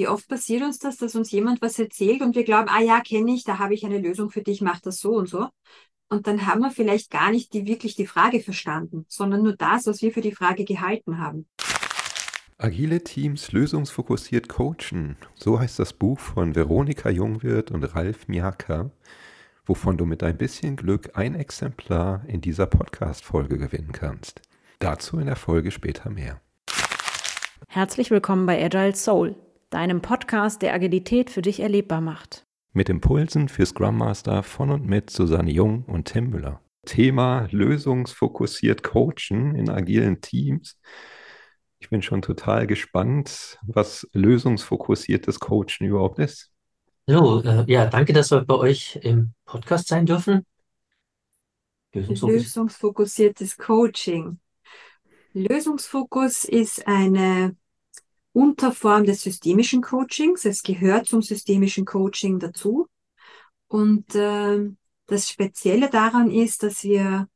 Wie oft passiert uns das, dass uns jemand was erzählt und wir glauben, ah ja, kenne ich, da habe ich eine Lösung für dich, mach das so und so. Und dann haben wir vielleicht gar nicht die, wirklich die Frage verstanden, sondern nur das, was wir für die Frage gehalten haben. Agile Teams lösungsfokussiert coachen. So heißt das Buch von Veronika Jungwirth und Ralf Miaka, wovon du mit ein bisschen Glück ein Exemplar in dieser Podcast-Folge gewinnen kannst. Dazu in der Folge später mehr. Herzlich willkommen bei Agile Soul, deinem Podcast, der Agilität für dich erlebbar macht. Mit Impulsen für Scrum Master von und mit Susanne Jung und Tim Müller. Thema lösungsfokussiert coachen in agilen Teams ich bin schon total gespannt, was lösungsfokussiertes Coachen überhaupt ist. So, äh, ja, danke, dass wir bei euch im Podcast sein dürfen. Lösungsfokus. Lösungsfokussiertes Coaching. Lösungsfokus ist eine Unterform des systemischen Coachings. Es gehört zum systemischen Coaching dazu. Und äh, das Spezielle daran ist, dass wir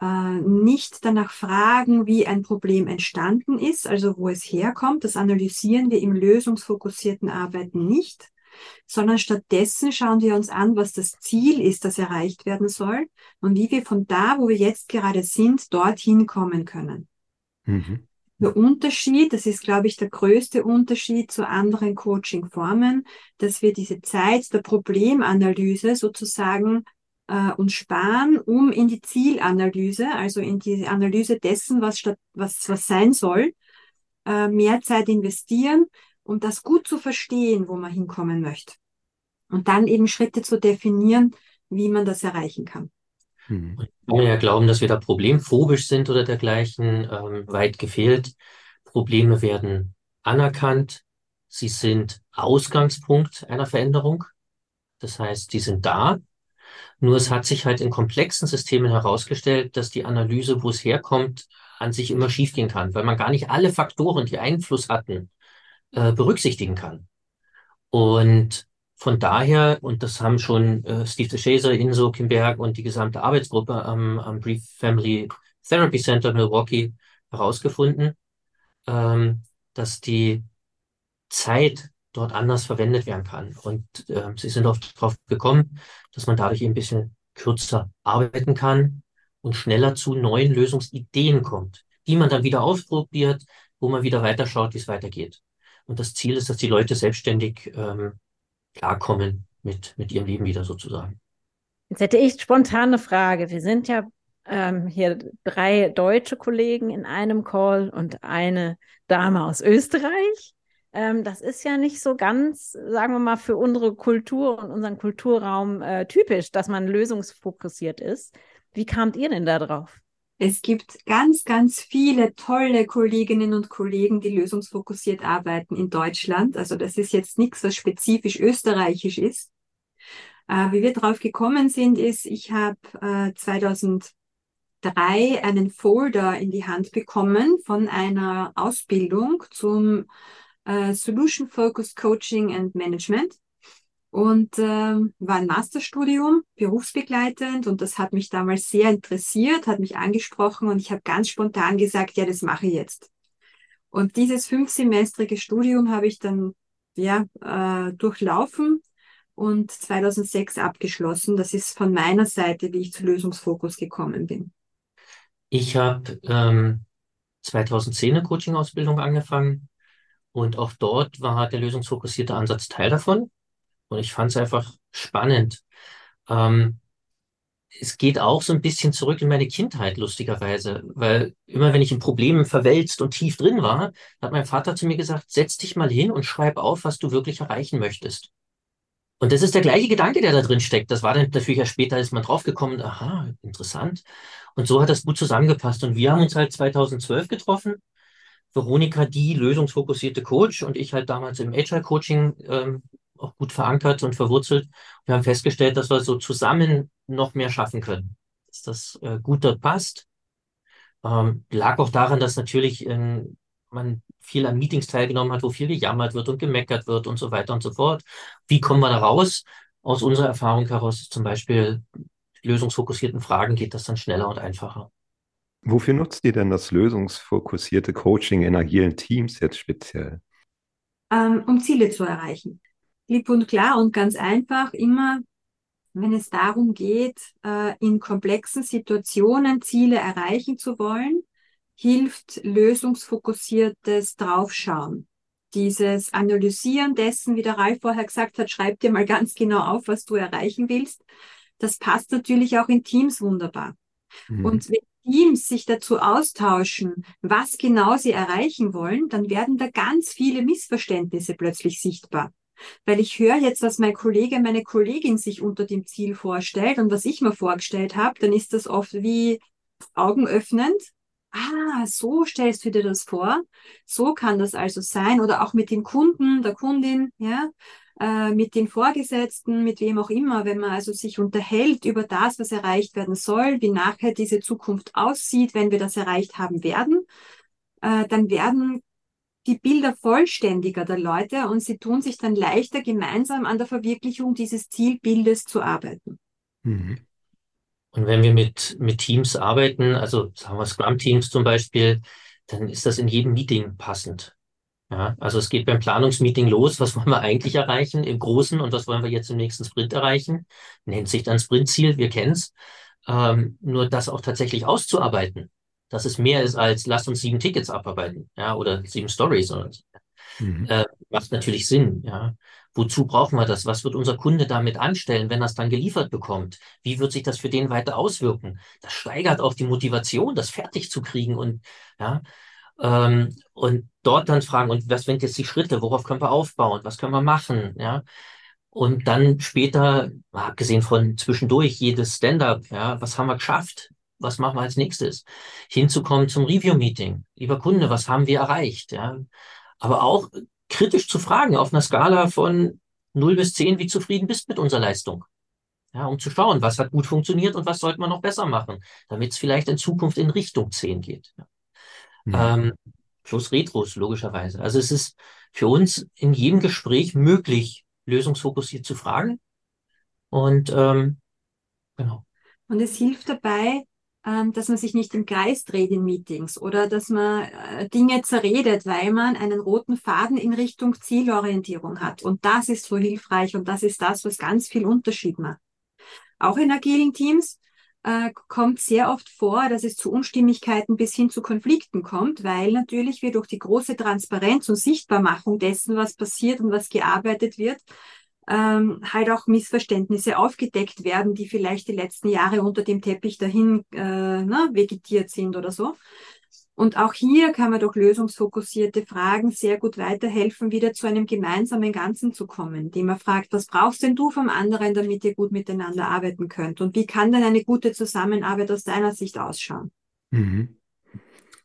äh, nicht danach fragen, wie ein Problem entstanden ist, also wo es herkommt. Das analysieren wir im lösungsfokussierten Arbeiten nicht, sondern stattdessen schauen wir uns an, was das Ziel ist, das erreicht werden soll und wie wir von da, wo wir jetzt gerade sind, dorthin kommen können. Mhm. Der Unterschied, das ist, glaube ich, der größte Unterschied zu anderen Coaching-Formen, dass wir diese Zeit der Problemanalyse sozusagen äh, und sparen, um in die Zielanalyse, also in die Analyse dessen, was, statt, was, was sein soll, äh, mehr Zeit investieren, um das gut zu verstehen, wo man hinkommen möchte. Und dann eben Schritte zu definieren, wie man das erreichen kann. Hm. Man kann ja glauben, dass wir da problemphobisch sind oder dergleichen, ähm, weit gefehlt. Probleme werden anerkannt. Sie sind Ausgangspunkt einer Veränderung. Das heißt, die sind da. Nur es hat sich halt in komplexen Systemen herausgestellt, dass die Analyse, wo es herkommt, an sich immer schiefgehen kann, weil man gar nicht alle Faktoren, die Einfluss hatten, äh, berücksichtigen kann. Und von daher, und das haben schon äh, Steve DeShazer, Inso Kimberg und die gesamte Arbeitsgruppe am, am Brief Family Therapy Center Milwaukee herausgefunden, ähm, dass die Zeit dort anders verwendet werden kann. Und äh, sie sind oft darauf gekommen, dass man dadurch ein bisschen kürzer arbeiten kann und schneller zu neuen Lösungsideen kommt, die man dann wieder ausprobiert, wo man wieder weiterschaut, wie es weitergeht. Und das Ziel ist, dass die Leute selbstständig ähm, klarkommen mit, mit ihrem Leben wieder sozusagen. Jetzt hätte ich spontan eine Frage. Wir sind ja ähm, hier drei deutsche Kollegen in einem Call und eine Dame aus Österreich. Ähm, das ist ja nicht so ganz, sagen wir mal, für unsere Kultur und unseren Kulturraum äh, typisch, dass man lösungsfokussiert ist. Wie kamt ihr denn da drauf? Es gibt ganz, ganz viele tolle Kolleginnen und Kollegen, die lösungsfokussiert arbeiten in Deutschland. Also das ist jetzt nichts, was spezifisch österreichisch ist. Äh, wie wir drauf gekommen sind, ist, ich habe äh, 2003 einen Folder in die Hand bekommen von einer Ausbildung zum äh, Solution Focused Coaching and Management und äh, war ein Masterstudium, berufsbegleitend und das hat mich damals sehr interessiert, hat mich angesprochen und ich habe ganz spontan gesagt, ja, das mache ich jetzt. Und dieses fünfsemestrige Studium habe ich dann ja äh, durchlaufen und 2006 abgeschlossen. Das ist von meiner Seite, wie ich zu Lösungsfokus gekommen bin. Ich habe ähm, 2010 eine Coaching-Ausbildung angefangen und auch dort war der lösungsfokussierte Ansatz Teil davon. Und ich fand es einfach spannend. Ähm, es geht auch so ein bisschen zurück in meine Kindheit, lustigerweise, weil immer wenn ich in Problemen verwälzt und tief drin war, hat mein Vater zu mir gesagt, setz dich mal hin und schreib auf, was du wirklich erreichen möchtest. Und das ist der gleiche Gedanke, der da drin steckt. Das war dann natürlich ja später, ist man draufgekommen, aha, interessant. Und so hat das gut zusammengepasst. Und wir haben uns halt 2012 getroffen Veronika die lösungsfokussierte Coach und ich halt damals im Agile Coaching ähm, auch gut verankert und verwurzelt. Wir haben festgestellt, dass wir so zusammen noch mehr schaffen können, dass das äh, gut dort passt. Ähm, lag auch daran, dass natürlich ähm, man viel an Meetings teilgenommen hat, wo viel gejammert wird und gemeckert wird und so weiter und so fort. Wie kommen wir da raus? Aus unserer Erfahrung heraus zum Beispiel lösungsfokussierten Fragen geht das dann schneller und einfacher. Wofür nutzt ihr denn das lösungsfokussierte Coaching in agilen Teams jetzt speziell? ähm, um Ziele zu erreichen. Klipp und klar und ganz einfach immer, wenn es darum geht, äh, in komplexen Situationen Ziele erreichen zu wollen, hilft lösungsfokussiertes Draufschauen. Dieses Analysieren dessen, wie der Ralf vorher gesagt hat, schreib dir mal ganz genau auf, was du erreichen willst. Das passt natürlich auch in Teams wunderbar. Mhm. Und wenn Teams sich dazu austauschen, was genau sie erreichen wollen, dann werden da ganz viele Missverständnisse plötzlich sichtbar. Weil ich höre jetzt, was mein Kollege, meine Kollegin sich unter dem Ziel vorstellt und was ich mir vorgestellt habe, dann ist das oft wie augenöffnend. Ah, so stellst du dir das vor. So kann das also sein. Oder auch mit dem Kunden, der Kundin, ja äh, mit den Vorgesetzten, mit wem auch immer, wenn man also sich unterhält über das, was erreicht werden soll, wie nachher diese Zukunft aussieht, wenn wir das erreicht haben werden, äh, dann werden die Bilder vollständiger der Leute und sie tun sich dann leichter, gemeinsam an der Verwirklichung dieses Zielbildes zu arbeiten. Mhm. Und wenn wir mit, mit Teams arbeiten, also sagen wir Scrum-Teams zum Beispiel, dann ist das in jedem Meeting passend. Ja, also es geht beim Planungsmeeting los. Was wollen wir eigentlich erreichen im Großen und was wollen wir jetzt im nächsten Sprint erreichen? Nennt sich dann Sprintziel, wir kennen's. Ähm, nur das auch tatsächlich auszuarbeiten, dass es mehr ist als lass uns sieben Tickets abarbeiten, ja, oder sieben Stories oder mhm. äh, macht natürlich Sinn, ja. Wozu brauchen wir das? Was wird unser Kunde damit anstellen, wenn er es dann geliefert bekommt? Wie wird sich das für den weiter auswirken? Das steigert auch die Motivation, das fertig zu kriegen und ja, ähm, und dort dann fragen, und was sind jetzt die Schritte, worauf können wir aufbauen, was können wir machen, ja. Und dann später, abgesehen von zwischendurch, jedes Stand-up, ja, was haben wir geschafft? Was machen wir als nächstes? Hinzukommen zum Review-Meeting. Lieber Kunde, was haben wir erreicht? Ja. Aber auch kritisch zu fragen auf einer Skala von 0 bis 10, wie zufrieden bist mit unserer Leistung? Ja, um zu schauen, was hat gut funktioniert und was sollte man noch besser machen, damit es vielleicht in Zukunft in Richtung 10 geht. Ja. Mhm. Ähm, plus Retros, logischerweise. Also es ist für uns in jedem Gespräch möglich, lösungsfokussiert zu fragen. Und ähm, genau. Und es hilft dabei, dass man sich nicht im Kreis dreht in Meetings oder dass man äh, Dinge zerredet, weil man einen roten Faden in Richtung Zielorientierung hat. Und das ist so hilfreich und das ist das, was ganz viel Unterschied macht. Auch in agilen Teams äh, kommt sehr oft vor, dass es zu Unstimmigkeiten bis hin zu Konflikten kommt, weil natürlich wir durch die große Transparenz und Sichtbarmachung dessen, was passiert und was gearbeitet wird, ähm, halt auch Missverständnisse aufgedeckt werden, die vielleicht die letzten Jahre unter dem Teppich dahin äh, na, vegetiert sind oder so. Und auch hier kann man durch lösungsfokussierte Fragen sehr gut weiterhelfen, wieder zu einem gemeinsamen Ganzen zu kommen, indem man fragt, was brauchst denn du vom anderen, damit ihr gut miteinander arbeiten könnt? Und wie kann denn eine gute Zusammenarbeit aus deiner Sicht ausschauen? Mhm.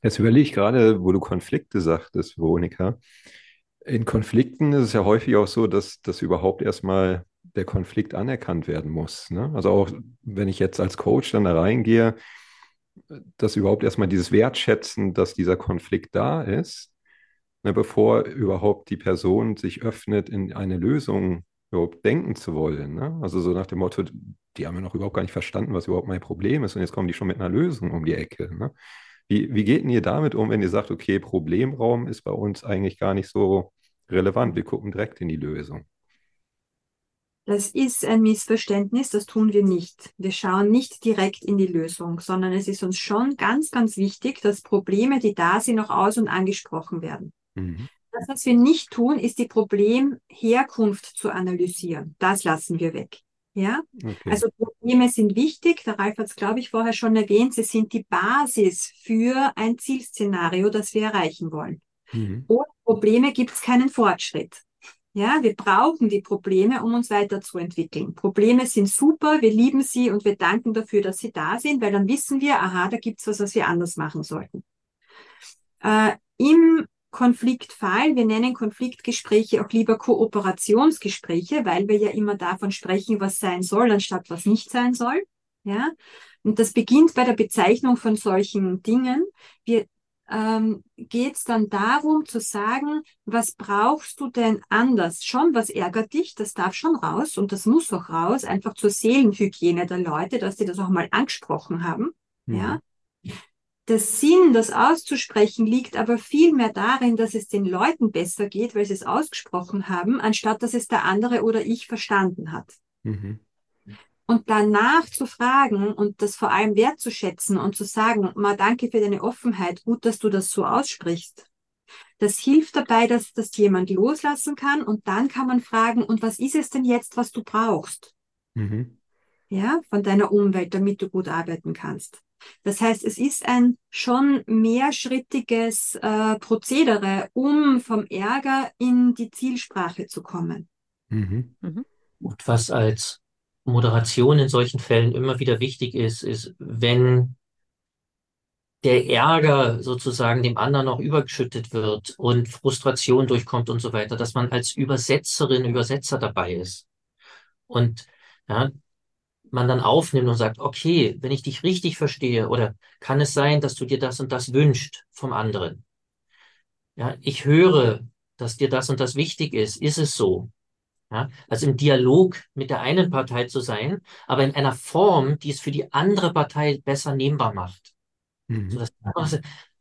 Jetzt überlege ich gerade, wo du Konflikte sagtest, Veronika. In Konflikten ist es ja häufig auch so, dass, dass überhaupt erstmal der Konflikt anerkannt werden muss. Ne? Also auch wenn ich jetzt als Coach dann da reingehe, dass überhaupt erstmal dieses Wertschätzen, dass dieser Konflikt da ist, ne, bevor überhaupt die Person sich öffnet, in eine Lösung überhaupt denken zu wollen. Ne? Also so nach dem Motto, die haben ja noch überhaupt gar nicht verstanden, was überhaupt mein Problem ist und jetzt kommen die schon mit einer Lösung um die Ecke. Ne? Wie, wie geht denn ihr damit um, wenn ihr sagt, okay, Problemraum ist bei uns eigentlich gar nicht so relevant, wir gucken direkt in die Lösung? Das ist ein Missverständnis, das tun wir nicht. Wir schauen nicht direkt in die Lösung, sondern es ist uns schon ganz, ganz wichtig, dass Probleme, die da sind, auch aus- und angesprochen werden. Mhm. Das, was wir nicht tun, ist die Problemherkunft zu analysieren. Das lassen wir weg. Ja, okay. also Probleme sind wichtig. Der Ralf hat es, glaube ich, vorher schon erwähnt. Sie sind die Basis für ein Zielszenario, das wir erreichen wollen. Mhm. Ohne Probleme gibt es keinen Fortschritt. Ja, wir brauchen die Probleme, um uns weiterzuentwickeln. Probleme sind super, wir lieben sie und wir danken dafür, dass sie da sind, weil dann wissen wir, aha, da gibt's was, was wir anders machen sollten. Äh, Im Konfliktfall, wir nennen Konfliktgespräche auch lieber Kooperationsgespräche, weil wir ja immer davon sprechen, was sein soll, anstatt was nicht sein soll. Ja, und das beginnt bei der Bezeichnung von solchen Dingen. Wir ähm, geht es dann darum zu sagen, was brauchst du denn anders? Schon, was ärgert dich? Das darf schon raus und das muss auch raus, einfach zur Seelenhygiene der Leute, dass sie das auch mal angesprochen haben. Mhm. Ja. Der Sinn, das auszusprechen, liegt aber viel mehr darin, dass es den Leuten besser geht, weil sie es ausgesprochen haben, anstatt dass es der andere oder ich verstanden hat. Mhm. Und danach zu fragen und das vor allem wertzuschätzen und zu sagen, mal danke für deine Offenheit, gut, dass du das so aussprichst. Das hilft dabei, dass das jemand loslassen kann und dann kann man fragen, und was ist es denn jetzt, was du brauchst? Mhm. Ja, von deiner Umwelt, damit du gut arbeiten kannst. Das heißt, es ist ein schon mehrschrittiges äh, Prozedere, um vom Ärger in die Zielsprache zu kommen. Mhm. Mhm. Und was als Moderation in solchen Fällen immer wieder wichtig ist, ist, wenn der Ärger sozusagen dem anderen noch übergeschüttet wird und Frustration durchkommt und so weiter, dass man als Übersetzerin, Übersetzer dabei ist. Und ja, man dann aufnimmt und sagt, okay, wenn ich dich richtig verstehe, oder kann es sein, dass du dir das und das wünscht vom anderen? Ja, ich höre, dass dir das und das wichtig ist. Ist es so? Ja, also im Dialog mit der einen Partei zu sein, aber in einer Form, die es für die andere Partei besser nehmbar macht. Mhm. So, dass,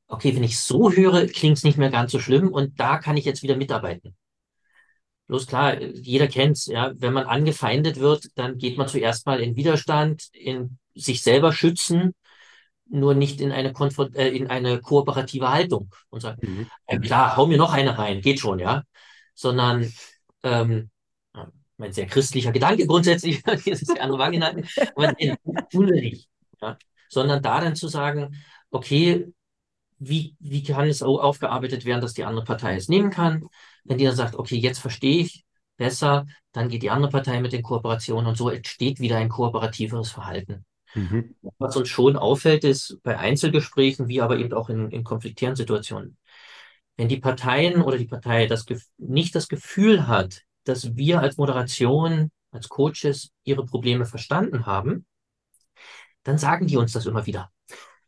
okay, wenn ich so höre, klingt es nicht mehr ganz so schlimm und da kann ich jetzt wieder mitarbeiten. Bloß klar, jeder kennt's, ja. Wenn man angefeindet wird, dann geht man zuerst mal in Widerstand, in sich selber schützen, nur nicht in eine, Konfront äh, in eine kooperative Haltung und sagt, mhm. äh, klar, hau mir noch eine rein, geht schon, ja. Sondern, ähm, mein sehr christlicher Gedanke grundsätzlich, das ist die andere Variante, aber nicht, ja. Sondern da dann zu sagen, okay, wie, wie kann es aufgearbeitet werden, dass die andere Partei es nehmen kann? Wenn die dann sagt, okay, jetzt verstehe ich besser, dann geht die andere Partei mit den Kooperationen und so entsteht wieder ein kooperativeres Verhalten. Mhm. Was uns schon auffällt, ist bei Einzelgesprächen, wie aber eben auch in, in konfliktären Situationen, wenn die Parteien oder die Partei das, nicht das Gefühl hat, dass wir als Moderation, als Coaches ihre Probleme verstanden haben, dann sagen die uns das immer wieder.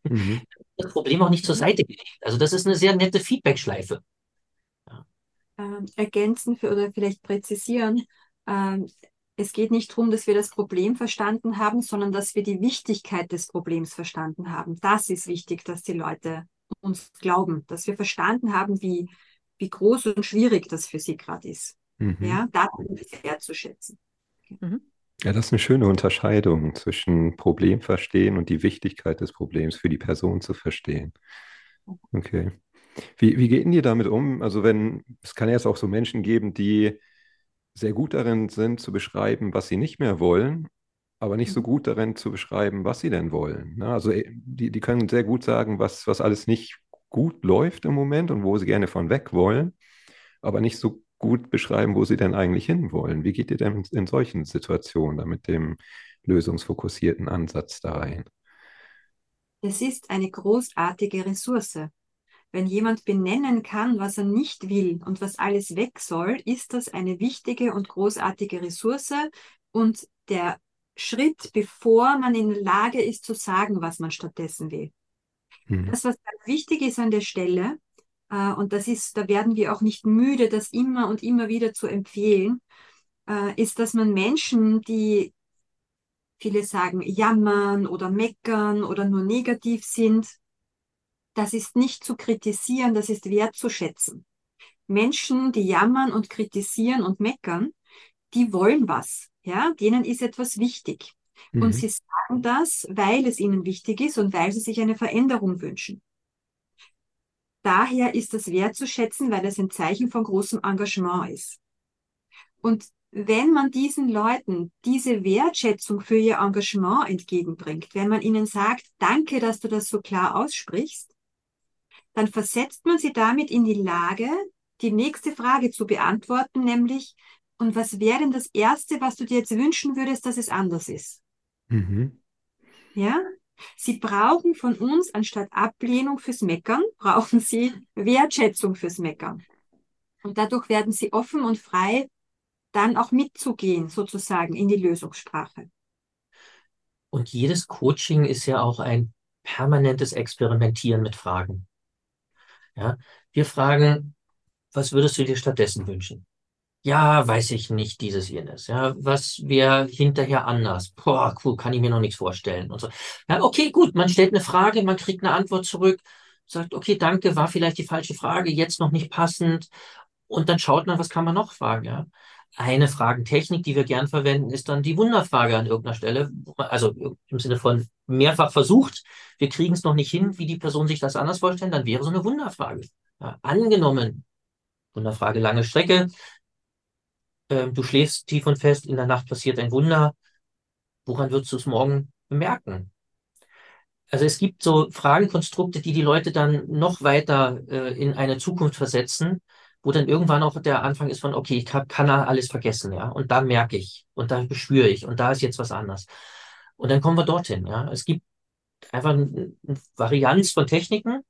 Mhm. Das Problem auch nicht zur Seite gelegt. Also das ist eine sehr nette Feedback-Schleife. Ähm, ergänzen für, oder vielleicht präzisieren. Ähm, es geht nicht darum, dass wir das Problem verstanden haben, sondern dass wir die Wichtigkeit des Problems verstanden haben. Das ist wichtig, dass die Leute uns glauben, dass wir verstanden haben, wie, wie groß und schwierig das für sie gerade ist. Mhm. Ja, da wertzuschätzen. Mhm. Ja, das ist eine schöne Unterscheidung zwischen Problem verstehen und die Wichtigkeit des Problems für die Person zu verstehen. Okay. Wie, wie geht ihr damit um? Also wenn, es kann ja jetzt auch so Menschen geben, die sehr gut darin sind zu beschreiben, was sie nicht mehr wollen, aber nicht so mhm. gut darin zu beschreiben, was sie denn wollen. Ne? Also äh, die, die können sehr gut sagen, was, was alles nicht gut läuft im Moment und wo sie gerne von weg wollen, aber nicht so gut beschreiben, wo sie denn eigentlich hinwollen. Wie geht ihr denn in solchen Situationen da mit dem lösungsfokussierten Ansatz da rein? Es ist eine großartige Ressource. Wenn jemand benennen kann, was er nicht will und was alles weg soll, ist das eine wichtige und großartige Ressource und der Schritt, bevor man in der Lage ist zu sagen, was man stattdessen will. Mhm. Das, was ganz wichtig ist an der Stelle, äh, und das ist, da werden wir auch nicht müde, das immer und immer wieder zu empfehlen, äh, ist, dass man Menschen, die viele sagen jammern oder meckern oder nur negativ sind, das ist nicht zu kritisieren, das ist wertzuschätzen. Menschen, die jammern und kritisieren und meckern, die wollen was, ja, denen ist etwas wichtig. Mhm. Und sie sagen das, weil es ihnen wichtig ist und weil sie sich eine Veränderung wünschen. Daher ist das wertzuschätzen, weil es ein Zeichen von großem Engagement ist. Und wenn man diesen Leuten diese Wertschätzung für ihr Engagement entgegenbringt, wenn man ihnen sagt, danke, dass du das so klar aussprichst, dann versetzt man sie damit in die Lage, die nächste Frage zu beantworten, nämlich, und was wäre denn das Erste, was du dir jetzt wünschen würdest, dass es anders ist? Mhm. Ja? Sie brauchen von uns anstatt Ablehnung fürs Meckern, brauchen sie Wertschätzung fürs Meckern. Und dadurch werden sie offen und frei, dann auch mitzugehen, sozusagen, in die Lösungssprache. Und jedes Coaching ist ja auch ein permanentes Experimentieren mit Fragen. Ja, wir fragen, was würdest du dir stattdessen wünschen? Ja, weiß ich nicht, dieses jenes. Ja, was wäre hinterher anders? Boah, cool, kann ich mir noch nichts vorstellen und so. Ja, okay, gut, man stellt eine Frage, man kriegt eine Antwort zurück, sagt, okay, danke, war vielleicht die falsche Frage, jetzt noch nicht passend. Und dann schaut man, was kann man noch fragen, ja. Eine Fragentechnik, die wir gern verwenden, ist dann die Wunderfrage an irgendeiner Stelle. Also im Sinne von mehrfach versucht, wir kriegen es noch nicht hin, wie die Person sich das anders vorstellt, dann wäre so eine Wunderfrage. Ja, angenommen, Wunderfrage, lange Strecke, äh, du schläfst tief und fest, in der Nacht passiert ein Wunder. Woran würdest du es morgen bemerken? Also es gibt so Fragenkonstrukte, die die Leute dann noch weiter äh, in eine Zukunft versetzen, wo dann irgendwann auch der Anfang ist von, okay, ich kann, kann alles vergessen, ja, und da merke ich und da bespüre ich und da ist jetzt was anders. Und dann kommen wir dorthin, ja. Es gibt einfach eine Varianz von Techniken.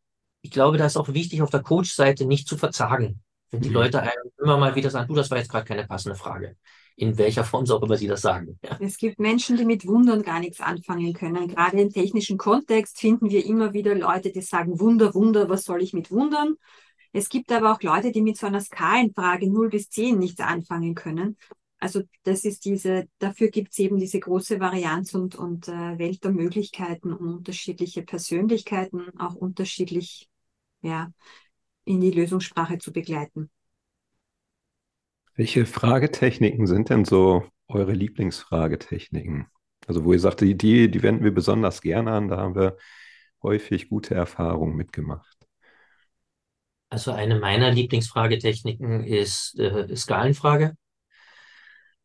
Ich glaube, da ist auch wichtig, auf der Coach-Seite nicht zu verzagen. Wenn die mhm. Leute einem immer mal wieder sagen, du, das war jetzt gerade keine passende Frage. In welcher Form auch immer sie das sagen. Ja. Es gibt Menschen, die mit Wundern gar nichts anfangen können. Gerade im technischen Kontext finden wir immer wieder Leute, die sagen, Wunder, Wunder, was soll ich mit Wundern? Es gibt aber auch Leute, die mit so einer Skalenfrage 0 bis 10 nichts anfangen können. Also das ist diese, dafür gibt es eben diese große Varianz und, und äh, Welt der Möglichkeiten und unterschiedliche Persönlichkeiten auch unterschiedlich ja, in die Lösungssprache zu begleiten. Welche Fragetechniken sind denn so eure Lieblingsfragetechniken? Also wo ihr sagt, die, die, die wenden wir besonders gerne an, da haben wir häufig gute Erfahrungen mitgemacht. Also eine meiner Lieblingsfragetechniken ist äh, Skalenfrage.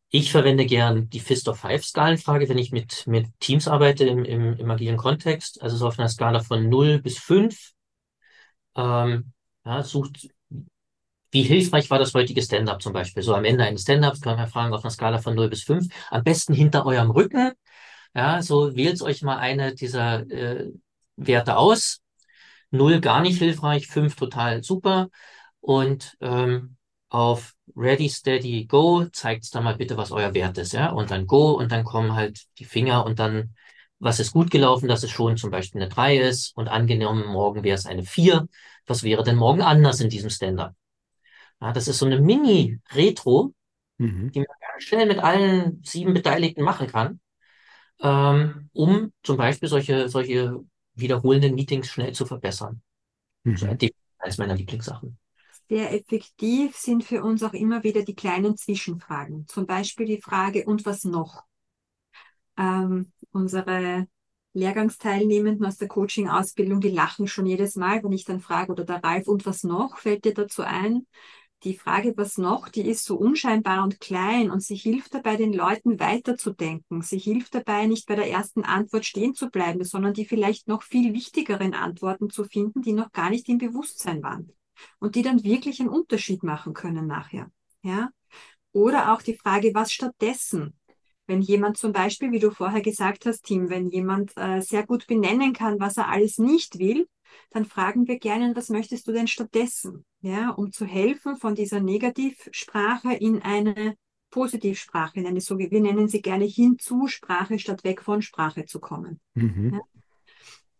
Ich verwende gern die Fist of Five Skalenfrage, wenn ich mit, mit Teams arbeite im, im, im agilen Kontext. Also so auf einer Skala von 0 bis 5. Ähm, ja, sucht, wie hilfreich war das heutige Stand-up zum Beispiel? So am Ende eines Stand-ups kann man fragen auf einer Skala von 0 bis 5. Am besten hinter eurem Rücken. Ja, so wählt euch mal eine dieser äh, Werte aus. 0 gar nicht hilfreich, 5 total super. Und ähm, auf Ready, Steady, Go zeigt es dann mal bitte, was euer Wert ist. Ja? Und dann Go und dann kommen halt die Finger und dann was ist gut gelaufen, dass es schon zum Beispiel eine 3 ist und angenommen, morgen wäre es eine 4. Was wäre denn morgen anders in diesem Stand-up? Ja, das ist so eine Mini-Retro, mhm. die man ganz schnell mit allen sieben Beteiligten machen kann, ähm, um zum Beispiel solche, solche wiederholenden Meetings schnell zu verbessern. Mhm. Das ist eines meiner Lieblingssachen. Sehr effektiv sind für uns auch immer wieder die kleinen Zwischenfragen. Zum Beispiel die Frage, und was noch? Ähm, unsere Lehrgangsteilnehmenden aus der Coaching-Ausbildung, die lachen schon jedes Mal, wenn ich dann frage, oder der Ralf, und was noch, fällt dir dazu ein? Die Frage, was noch, die ist so unscheinbar und klein und sie hilft dabei, den Leuten weiterzudenken. Sie hilft dabei, nicht bei der ersten Antwort stehen zu bleiben, sondern die vielleicht noch viel wichtigeren Antworten zu finden, die noch gar nicht im Bewusstsein waren und die dann wirklich einen Unterschied machen können nachher. Ja? Oder auch die Frage, was stattdessen? Wenn jemand zum Beispiel, wie du vorher gesagt hast, Tim, wenn jemand äh, sehr gut benennen kann, was er alles nicht will, dann fragen wir gerne, was möchtest du denn stattdessen? Ja, um zu helfen, von dieser Negativsprache in eine Positivsprache, in eine so, wir nennen sie gerne Hinzusprache statt weg von Sprache zu kommen. Mhm. Ja?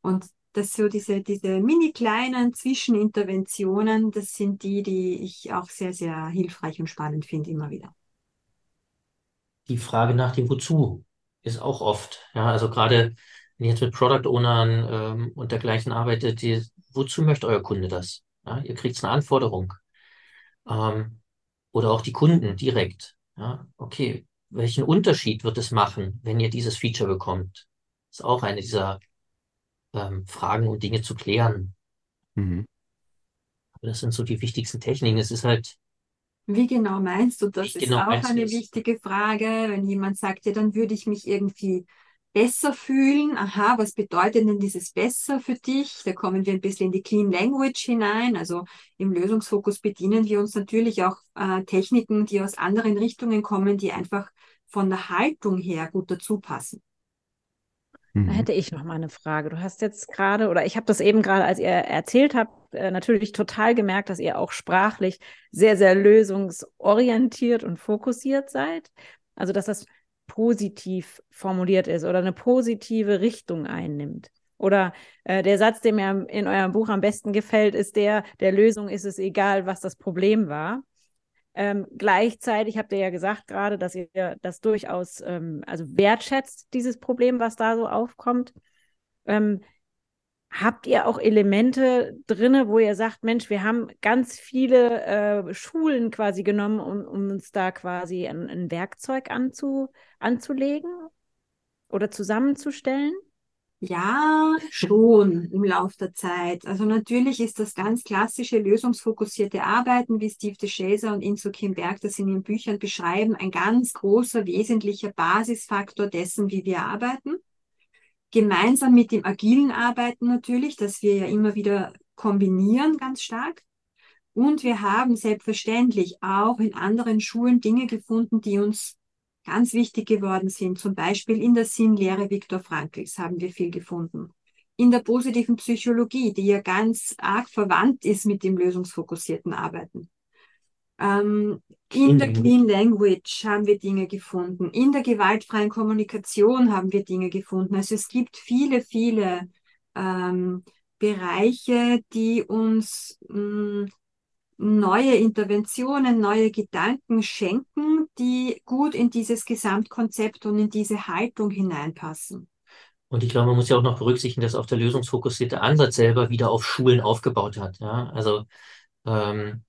Und das so diese, diese mini kleinen Zwischeninterventionen, das sind die, die ich auch sehr, sehr hilfreich und spannend finde, immer wieder die Frage nach dem Wozu ist auch oft. Ja, also gerade wenn ihr jetzt mit Product Ownern ähm, und dergleichen arbeitet, die, wozu möchte euer Kunde das? Ja, ihr kriegt eine Anforderung. Ähm, oder auch die Kunden direkt. Ja, okay, welchen Unterschied wird es machen, wenn ihr dieses Feature bekommt? Das ist auch eine dieser ähm, Fragen, um Dinge zu klären. Mhm. Aber das sind so die wichtigsten Techniken. Es ist halt wie genau meinst du das? Ist genau auch eine wichtige Frage. Wenn jemand sagt, ja, dann würde ich mich irgendwie besser fühlen. Aha, was bedeutet denn dieses besser für dich? Da kommen wir ein bisschen in die Clean Language hinein. Also im Lösungsfokus bedienen wir uns natürlich auch äh, Techniken, die aus anderen Richtungen kommen, die einfach von der Haltung her gut dazu passen. Da mhm. hätte ich noch mal eine Frage. Du hast jetzt gerade, oder ich habe das eben gerade, als ihr erzählt habt, äh, natürlich total gemerkt, dass ihr auch sprachlich sehr, sehr lösungsorientiert und fokussiert seid. Also, dass das positiv formuliert ist oder eine positive Richtung einnimmt. Oder äh, der Satz, der mir in eurem Buch am besten gefällt, ist der, der Lösung ist es egal, was das Problem war. Ähm, gleichzeitig habt ihr ja gesagt gerade, dass ihr das durchaus ähm, also wertschätzt, dieses Problem, was da so aufkommt. Ähm, habt ihr auch Elemente drin, wo ihr sagt, Mensch, wir haben ganz viele äh, Schulen quasi genommen, um, um uns da quasi ein, ein Werkzeug anzu, anzulegen oder zusammenzustellen? Ja, schon im Laufe der Zeit. Also natürlich ist das ganz klassische lösungsfokussierte Arbeiten, wie Steve DeShazer und Inso Kim Berg das in ihren Büchern beschreiben, ein ganz großer, wesentlicher Basisfaktor dessen, wie wir arbeiten. Gemeinsam mit dem agilen Arbeiten natürlich, das wir ja immer wieder kombinieren ganz stark. Und wir haben selbstverständlich auch in anderen Schulen Dinge gefunden, die uns ganz wichtig geworden sind. Zum Beispiel in der Sinnlehre Viktor Frankls haben wir viel gefunden. In der positiven Psychologie, die ja ganz arg verwandt ist mit dem lösungsfokussierten Arbeiten. Ähm, in der Clean Language haben wir Dinge gefunden. In der gewaltfreien Kommunikation haben wir Dinge gefunden. Also es gibt viele, viele ähm, Bereiche, die uns mh, neue Interventionen, neue Gedanken schenken, die gut in dieses Gesamtkonzept und in diese Haltung hineinpassen. Und ich glaube, man muss ja auch noch berücksichtigen, dass auch der lösungsfokussierte Ansatz selber wieder auf Schulen aufgebaut hat. Ja? Also ähm,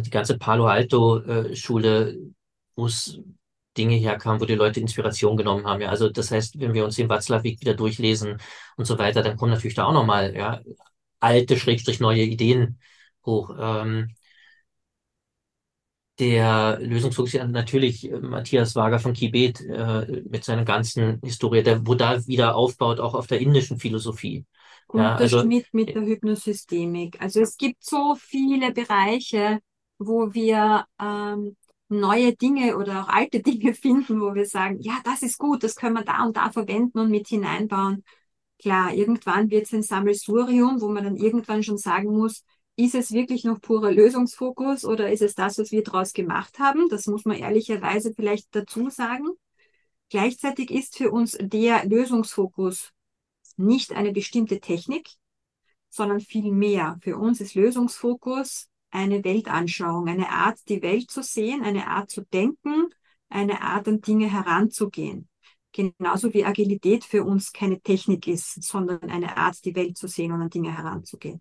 die ganze Palo Alto-Schule, äh, wo es Dinge herkamen, wo die Leute Inspiration genommen haben. Ja, also das heißt, wenn wir uns den Watzlawick wieder durchlesen und so weiter, dann kommen natürlich da auch nochmal ja, alte, schrägstrich neue Ideen hoch. Ähm, der Lösungsfuchs natürlich äh, Matthias Wager von Kibet äh, mit seiner ganzen Historie, der, wo da wieder aufbaut, auch auf der indischen Philosophie. Und ja, also, Schmidt mit der Hypnosystemik. Also es gibt so viele Bereiche, wo wir ähm, neue Dinge oder auch alte Dinge finden, wo wir sagen, ja, das ist gut, das können wir da und da verwenden und mit hineinbauen. Klar, irgendwann wird es ein Sammelsurium, wo man dann irgendwann schon sagen muss, ist es wirklich noch purer Lösungsfokus oder ist es das, was wir daraus gemacht haben? Das muss man ehrlicherweise vielleicht dazu sagen. Gleichzeitig ist für uns der Lösungsfokus nicht eine bestimmte Technik, sondern viel mehr. Für uns ist Lösungsfokus eine Weltanschauung, eine Art, die Welt zu sehen, eine Art zu denken, eine Art, an Dinge heranzugehen. Genauso wie Agilität für uns keine Technik ist, sondern eine Art, die Welt zu sehen und an Dinge heranzugehen.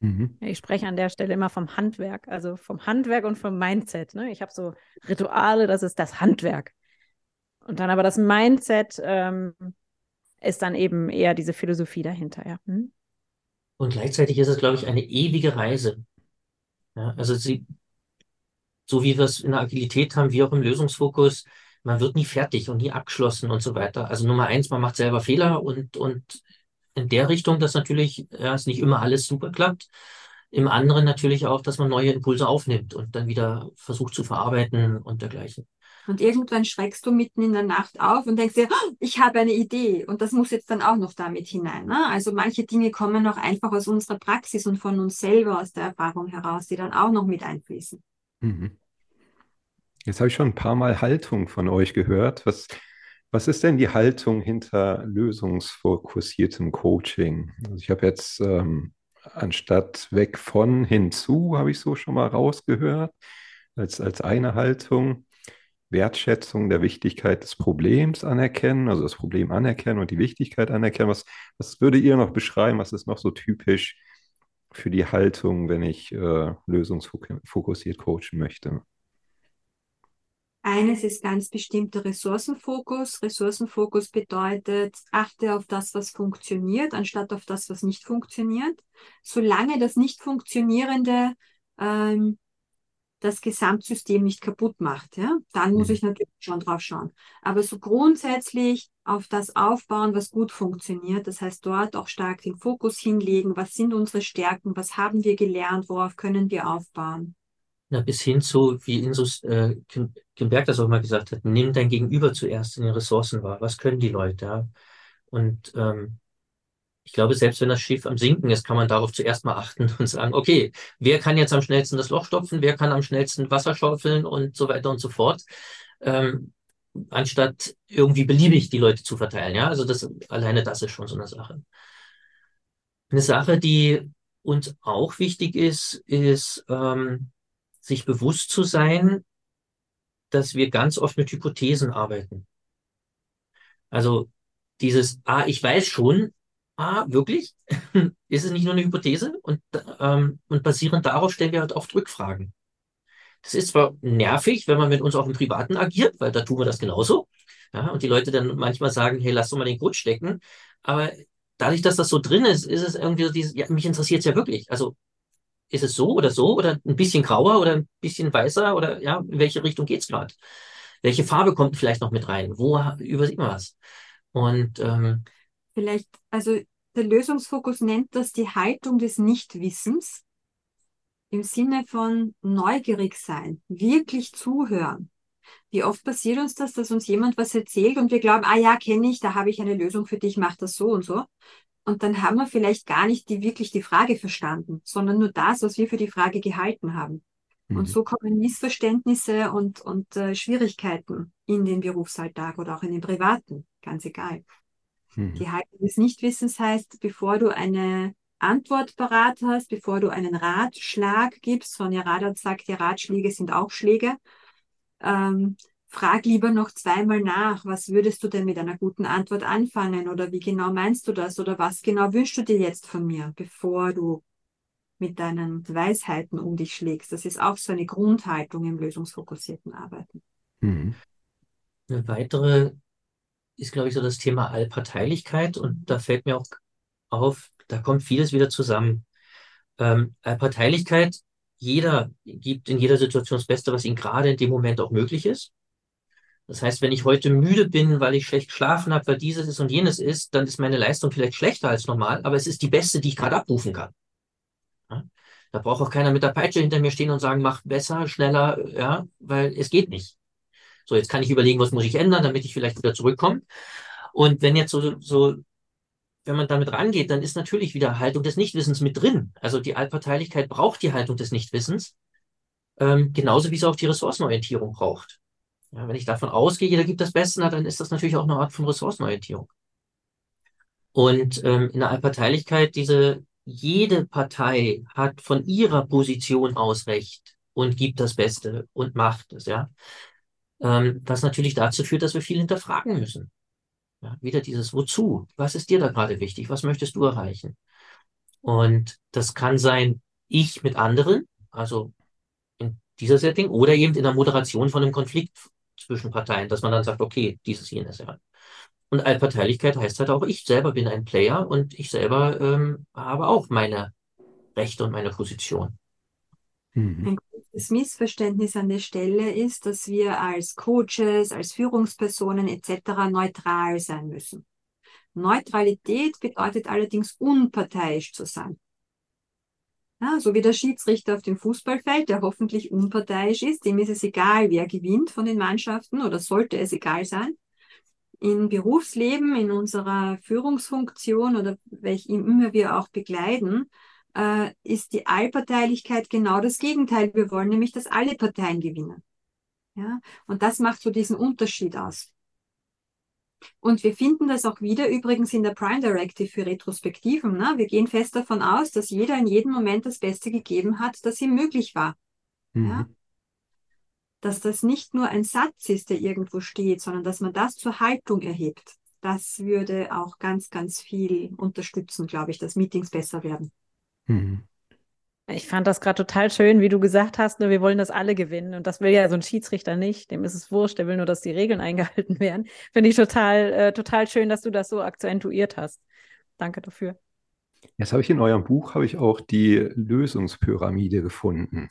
Mhm. Ich spreche an der Stelle immer vom Handwerk, also vom Handwerk und vom Mindset. Ne? Ich habe so Rituale, das ist das Handwerk. Und dann aber das Mindset ähm, ist dann eben eher diese Philosophie dahinter. Ja. Hm? Und gleichzeitig ist es, glaube ich, eine ewige Reise. Ja, also sie, so wie wir es in der Agilität haben, wie auch im Lösungsfokus, man wird nie fertig und nie abgeschlossen und so weiter. Also Nummer eins, man macht selber Fehler und, und in der Richtung, dass natürlich ja, es nicht immer alles super klappt. Im anderen natürlich auch, dass man neue Impulse aufnimmt und dann wieder versucht zu verarbeiten und dergleichen. Und irgendwann schreckst du mitten in der Nacht auf und denkst dir, oh, ich habe eine Idee und das muss jetzt dann auch noch damit hinein. Ne? Also manche Dinge kommen auch einfach aus unserer Praxis und von uns selber, aus der Erfahrung heraus, die dann auch noch mit einfließen. Mhm. Jetzt habe ich schon ein paar Mal Haltung von euch gehört. Was, was ist denn die Haltung hinter lösungsfokussiertem Coaching? Also ich habe jetzt ähm, anstatt weg von hinzu, habe ich so schon mal rausgehört, als, als eine Haltung. Wertschätzung der Wichtigkeit des Problems anerkennen, also das Problem anerkennen und die Wichtigkeit anerkennen. Was, was würde ihr noch beschreiben? Was ist noch so typisch für die Haltung, wenn ich äh, lösungsfokussiert coachen möchte? Eines ist ganz bestimmter Ressourcenfokus. Ressourcenfokus bedeutet, achte auf das, was funktioniert, anstatt auf das, was nicht funktioniert. Solange das nicht funktionierende ähm, das Gesamtsystem nicht kaputt macht, ja, dann muss mhm. ich natürlich schon drauf schauen. Aber so grundsätzlich auf das aufbauen, was gut funktioniert. Das heißt, dort auch stark den Fokus hinlegen. Was sind unsere Stärken? Was haben wir gelernt? Worauf können wir aufbauen? Na, bis hin zu, wie Insus äh, Kim, Kim Berg das auch mal gesagt hat, nimm dein Gegenüber zuerst in den Ressourcen wahr. Was können die Leute? Ja? Und ähm, ich glaube, selbst wenn das Schiff am Sinken ist, kann man darauf zuerst mal achten und sagen, okay, wer kann jetzt am schnellsten das Loch stopfen, wer kann am schnellsten Wasser schaufeln und so weiter und so fort. Ähm, anstatt irgendwie beliebig die Leute zu verteilen. Ja, also das alleine das ist schon so eine Sache. Eine Sache, die uns auch wichtig ist, ist ähm, sich bewusst zu sein, dass wir ganz oft mit Hypothesen arbeiten. Also dieses, ah, ich weiß schon, ah, wirklich? Ist es nicht nur eine Hypothese? Und, ähm, und basierend darauf stellen wir halt oft Rückfragen. Das ist zwar nervig, wenn man mit uns auch im Privaten agiert, weil da tun wir das genauso. Ja, und die Leute dann manchmal sagen, hey, lass doch mal den Grund stecken. Aber dadurch, dass das so drin ist, ist es irgendwie so dieses, ja, mich interessiert es ja wirklich. Also ist es so oder so oder ein bisschen grauer oder ein bisschen weißer oder ja, in welche Richtung geht's gerade? Welche Farbe kommt vielleicht noch mit rein? Wo übersieht man was? Und ähm, vielleicht, also der Lösungsfokus nennt das die Haltung des Nichtwissens im Sinne von neugierig sein, wirklich zuhören. Wie oft passiert uns das, dass uns jemand was erzählt und wir glauben, ah ja, kenne ich, da habe ich eine Lösung für dich, mach das so und so. Und dann haben wir vielleicht gar nicht die, wirklich die Frage verstanden, sondern nur das, was wir für die Frage gehalten haben. Mhm. Und so kommen Missverständnisse und, und äh, Schwierigkeiten in den Berufsalltag oder auch in den privaten, ganz egal. Mhm. Die Haltung des Nichtwissens heißt, bevor du eine Antwort parat hast, bevor du einen Ratschlag gibst, Sonja Radert sagt, ja, Ratschläge sind auch Schläge, ähm, frag lieber noch zweimal nach, was würdest du denn mit einer guten Antwort anfangen oder wie genau meinst du das oder was genau wünschst du dir jetzt von mir, bevor du mit deinen Weisheiten um dich schlägst. Das ist auch so eine Grundhaltung im lösungsfokussierten Arbeiten. Mhm. Eine weitere ist, glaube ich, so das Thema Allparteilichkeit und da fällt mir auch auf, da kommt vieles wieder zusammen. Ähm, Allparteilichkeit, jeder gibt in jeder Situation das Beste, was ihm gerade in dem Moment auch möglich ist. Das heißt, wenn ich heute müde bin, weil ich schlecht geschlafen habe, weil dieses ist und jenes ist, dann ist meine Leistung vielleicht schlechter als normal, aber es ist die beste, die ich gerade abrufen kann. Ja? Da braucht auch keiner mit der Peitsche hinter mir stehen und sagen, mach besser, schneller, ja, weil es geht nicht. So, jetzt kann ich überlegen, was muss ich ändern, damit ich vielleicht wieder zurückkomme. Und wenn jetzt so, so wenn man damit rangeht, dann ist natürlich wieder Haltung des Nichtwissens mit drin. Also die Allparteilichkeit braucht die Haltung des Nichtwissens, ähm, genauso wie es auch die Ressourcenorientierung braucht. Ja, wenn ich davon ausgehe, jeder gibt das Beste, dann ist das natürlich auch eine Art von Ressourcenorientierung. Und ähm, in der Allparteilichkeit, diese, jede Partei hat von ihrer Position aus Recht und gibt das Beste und macht es, ja. Ähm, was natürlich dazu führt, dass wir viel hinterfragen müssen. Ja, wieder dieses Wozu? Was ist dir da gerade wichtig? Was möchtest du erreichen? Und das kann sein, ich mit anderen, also in dieser Setting, oder eben in der Moderation von einem Konflikt zwischen Parteien, dass man dann sagt, okay, dieses, jenes, ja. Und Allparteilichkeit heißt halt auch, ich selber bin ein Player und ich selber ähm, habe auch meine Rechte und meine Position. Mhm. Großes Missverständnis an der Stelle ist, dass wir als Coaches, als Führungspersonen etc. neutral sein müssen. Neutralität bedeutet allerdings unparteiisch zu sein. Ja, so wie der Schiedsrichter auf dem Fußballfeld, der hoffentlich unparteiisch ist, dem ist es egal, wer gewinnt von den Mannschaften oder sollte es egal sein. Im Berufsleben, in unserer Führungsfunktion oder welche immer wir auch begleiten, äh, ist die Allparteilichkeit genau das Gegenteil. Wir wollen nämlich, dass alle Parteien gewinnen. Ja, und das macht so diesen Unterschied aus. Und wir finden das auch wieder übrigens in der Prime Directive für Retrospektiven. Ne? Wir gehen fest davon aus, dass jeder in jedem Moment das Beste gegeben hat, das ihm möglich war. Mhm. Ja? Dass das nicht nur ein Satz ist, der irgendwo steht, sondern dass man das zur Haltung erhebt. Das würde auch ganz, ganz viel unterstützen, glaube ich, dass Meetings besser werden. Mhm. Ich fand das gerade total schön, wie du gesagt hast, ne, wir wollen das alle gewinnen. Und das will ja so ein Schiedsrichter nicht. Dem ist es wurscht, der will nur, dass die Regeln eingehalten werden. Finde ich total, äh, total schön, dass du das so akzentuiert hast. Danke dafür. Jetzt habe ich in eurem Buch habe ich auch die Lösungspyramide gefunden.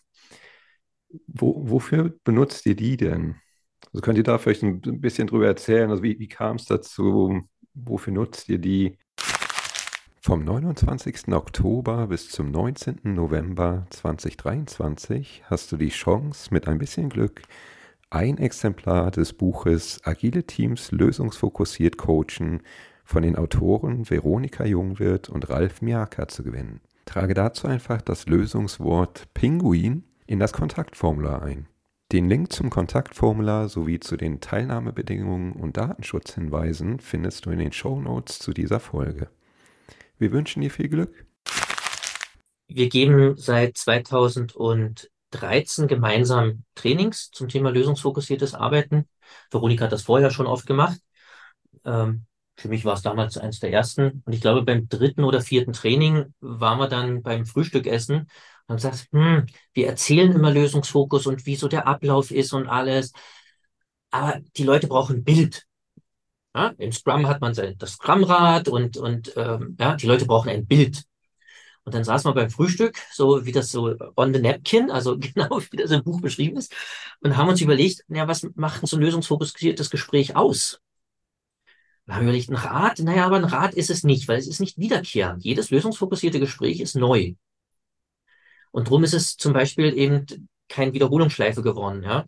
Wo, wofür benutzt ihr die denn? Also könnt ihr da vielleicht ein bisschen drüber erzählen? Also wie, wie kam es dazu? Wofür nutzt ihr die? Vom 29. Oktober bis zum 19. November 2023 hast du die Chance, mit ein bisschen Glück ein Exemplar des Buches Agile Teams lösungsfokussiert coachen von den Autoren Veronika Jungwirth und Ralf Miaka zu gewinnen. Trage dazu einfach das Lösungswort Pinguin in das Kontaktformular ein. Den Link zum Kontaktformular sowie zu den Teilnahmebedingungen und Datenschutzhinweisen findest du in den Show Notes zu dieser Folge. Wir wünschen dir viel Glück. Wir geben seit 2017 13 gemeinsam Trainings zum Thema lösungsfokussiertes Arbeiten. Veronika hat das vorher schon oft gemacht. Ähm, für mich war es damals eines der ersten. Und ich glaube, beim dritten oder vierten Training waren wir dann beim Frühstückessen und gesagt, hm, wir erzählen immer Lösungsfokus und wie so der Ablauf ist und alles. Aber die Leute brauchen Bild. Ja, Im Scrum hat man das Scrumrad und, und ähm, ja, die Leute brauchen ein Bild. Und dann saß man beim Frühstück, so wie das so on the napkin, also genau wie das im Buch beschrieben ist, und haben uns überlegt, ja, was macht so ein lösungsfokussiertes Gespräch aus? Und haben wir überlegt, ein Rat? Naja, aber ein Rat ist es nicht, weil es ist nicht wiederkehrend. Jedes lösungsfokussierte Gespräch ist neu. Und darum ist es zum Beispiel eben kein Wiederholungsschleife geworden, ja.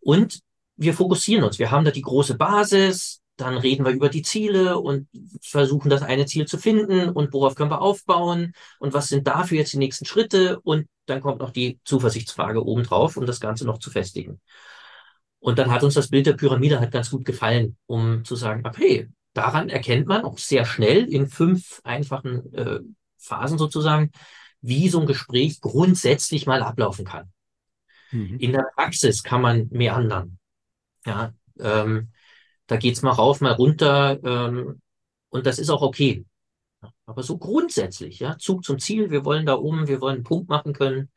Und wir fokussieren uns. Wir haben da die große Basis, dann reden wir über die Ziele und versuchen das eine Ziel zu finden und worauf können wir aufbauen und was sind dafür jetzt die nächsten Schritte und dann kommt noch die Zuversichtsfrage obendrauf, um das Ganze noch zu festigen. Und dann hat uns das Bild der Pyramide halt ganz gut gefallen, um zu sagen, okay, daran erkennt man auch sehr schnell in fünf einfachen äh, Phasen sozusagen, wie so ein Gespräch grundsätzlich mal ablaufen kann. Mhm. In der Praxis kann man mehr anderen. Ja, ähm, da geht's mal rauf, mal runter ähm, und das ist auch okay. Aber so grundsätzlich, ja, Zug zum Ziel, wir wollen da oben, wir wollen einen Punkt machen können,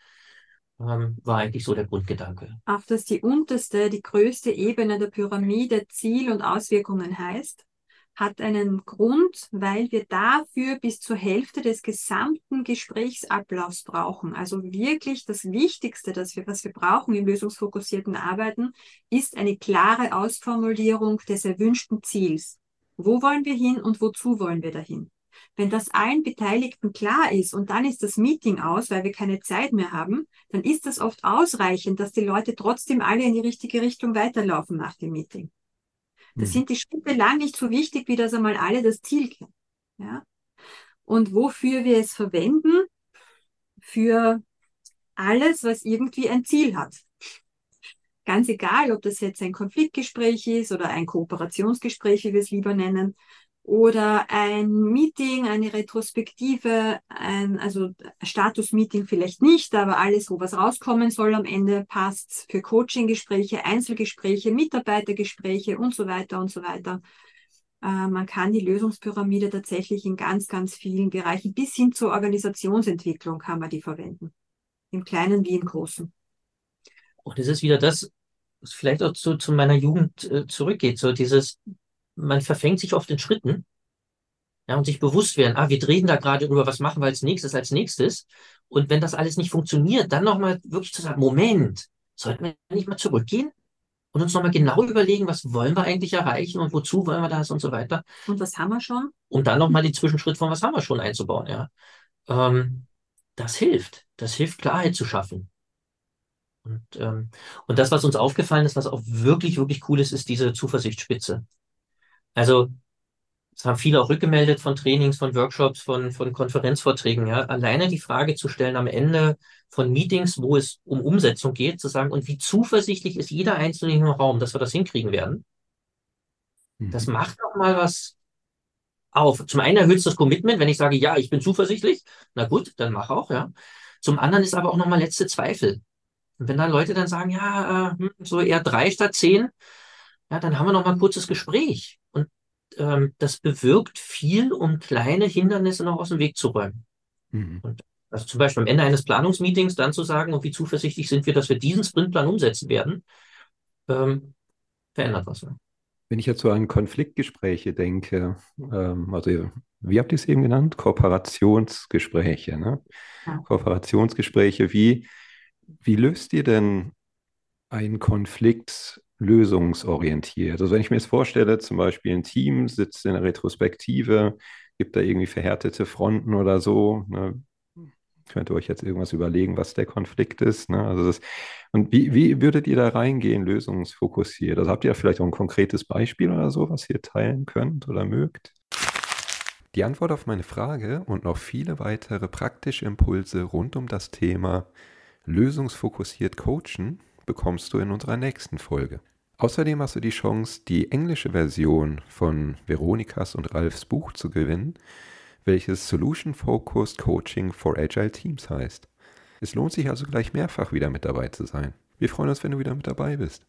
ähm, war eigentlich so der Grundgedanke. Auch dass die unterste, die größte Ebene der Pyramide Ziel und Auswirkungen heißt, hat einen Grund, weil wir dafür bis zur Hälfte des gesamten Gesprächsablaufs brauchen. Also wirklich das Wichtigste, das wir, was wir brauchen im lösungsfokussierten Arbeiten, ist eine klare Ausformulierung des erwünschten Ziels. Wo wollen wir hin und wozu wollen wir dahin? Wenn das allen Beteiligten klar ist und dann ist das Meeting aus, weil wir keine Zeit mehr haben, dann ist das oft ausreichend, dass die Leute trotzdem alle in die richtige Richtung weiterlaufen nach dem Meeting. Das hm. sind die Schritte lang nicht so wichtig, wie dass einmal alle das Ziel kennen. Ja? Und wofür wir es verwenden? Für alles, was irgendwie ein Ziel hat. Ganz egal, ob das jetzt ein Konfliktgespräch ist oder ein Kooperationsgespräch, wie wir es lieber nennen, oder ein Meeting, eine Retrospektive, ein, also Status-Meeting vielleicht nicht, aber alles, wo was rauskommen soll am Ende, passt für Coaching-Gespräche, Einzelgespräche, Mitarbeitergespräche und so weiter und so weiter. Äh, man kann die Lösungspyramide tatsächlich in ganz, ganz vielen Bereichen bis hin zur Organisationsentwicklung kann man die verwenden. Im Kleinen wie im Großen. Und es ist wieder das, was vielleicht auch zu, zu meiner Jugend äh, zurückgeht, so dieses man verfängt sich oft in Schritten. Ja, und sich bewusst werden, ah, wir reden da gerade über, was machen wir als nächstes, als nächstes. Und wenn das alles nicht funktioniert, dann nochmal wirklich zu sagen, Moment, sollten wir nicht mal zurückgehen und uns nochmal genau überlegen, was wollen wir eigentlich erreichen und wozu wollen wir das und so weiter. Und was haben wir schon? Und dann nochmal die Zwischenschritt von was haben wir schon einzubauen, ja. Ähm, das hilft. Das hilft, Klarheit zu schaffen. Und, ähm, und das, was uns aufgefallen ist, was auch wirklich, wirklich cool ist, ist diese Zuversichtsspitze. Also, es haben viele auch rückgemeldet von Trainings, von Workshops, von, von Konferenzvorträgen. Ja. Alleine die Frage zu stellen am Ende von Meetings, wo es um Umsetzung geht, zu sagen, und wie zuversichtlich ist jeder Einzelne im Raum, dass wir das hinkriegen werden. Mhm. Das macht doch mal was auf. Zum einen erhöht es das Commitment, wenn ich sage, ja, ich bin zuversichtlich, na gut, dann mach auch, ja. Zum anderen ist aber auch nochmal letzte Zweifel. Und wenn da Leute dann sagen, ja, äh, hm, so eher drei statt zehn, ja, dann haben wir noch mal ein kurzes Gespräch. Und ähm, das bewirkt viel, um kleine Hindernisse noch aus dem Weg zu räumen. Mhm. Und also zum Beispiel am Ende eines Planungsmeetings dann zu sagen, und wie zuversichtlich sind wir, dass wir diesen Sprintplan umsetzen werden, ähm, verändert was. Ne? Wenn ich jetzt so an Konfliktgespräche denke, ähm, also wie habt ihr es eben genannt? Kooperationsgespräche, ne? Ja. Kooperationsgespräche, wie, wie löst ihr denn einen Konflikt lösungsorientiert. Also wenn ich mir jetzt vorstelle, zum Beispiel ein Team sitzt in der Retrospektive, gibt da irgendwie verhärtete Fronten oder so, ne? könnt ihr euch jetzt irgendwas überlegen, was der Konflikt ist. Ne? Also das, und wie, wie würdet ihr da reingehen, lösungsfokussiert? Also habt ihr vielleicht auch ein konkretes Beispiel oder so, was ihr teilen könnt oder mögt? Die Antwort auf meine Frage und noch viele weitere praktische Impulse rund um das Thema lösungsfokussiert coachen bekommst du in unserer nächsten Folge. Außerdem hast du die Chance, die englische Version von Veronikas und Ralfs Buch zu gewinnen, welches Solution Focused Coaching for Agile Teams heißt. Es lohnt sich also gleich mehrfach wieder mit dabei zu sein. Wir freuen uns, wenn du wieder mit dabei bist.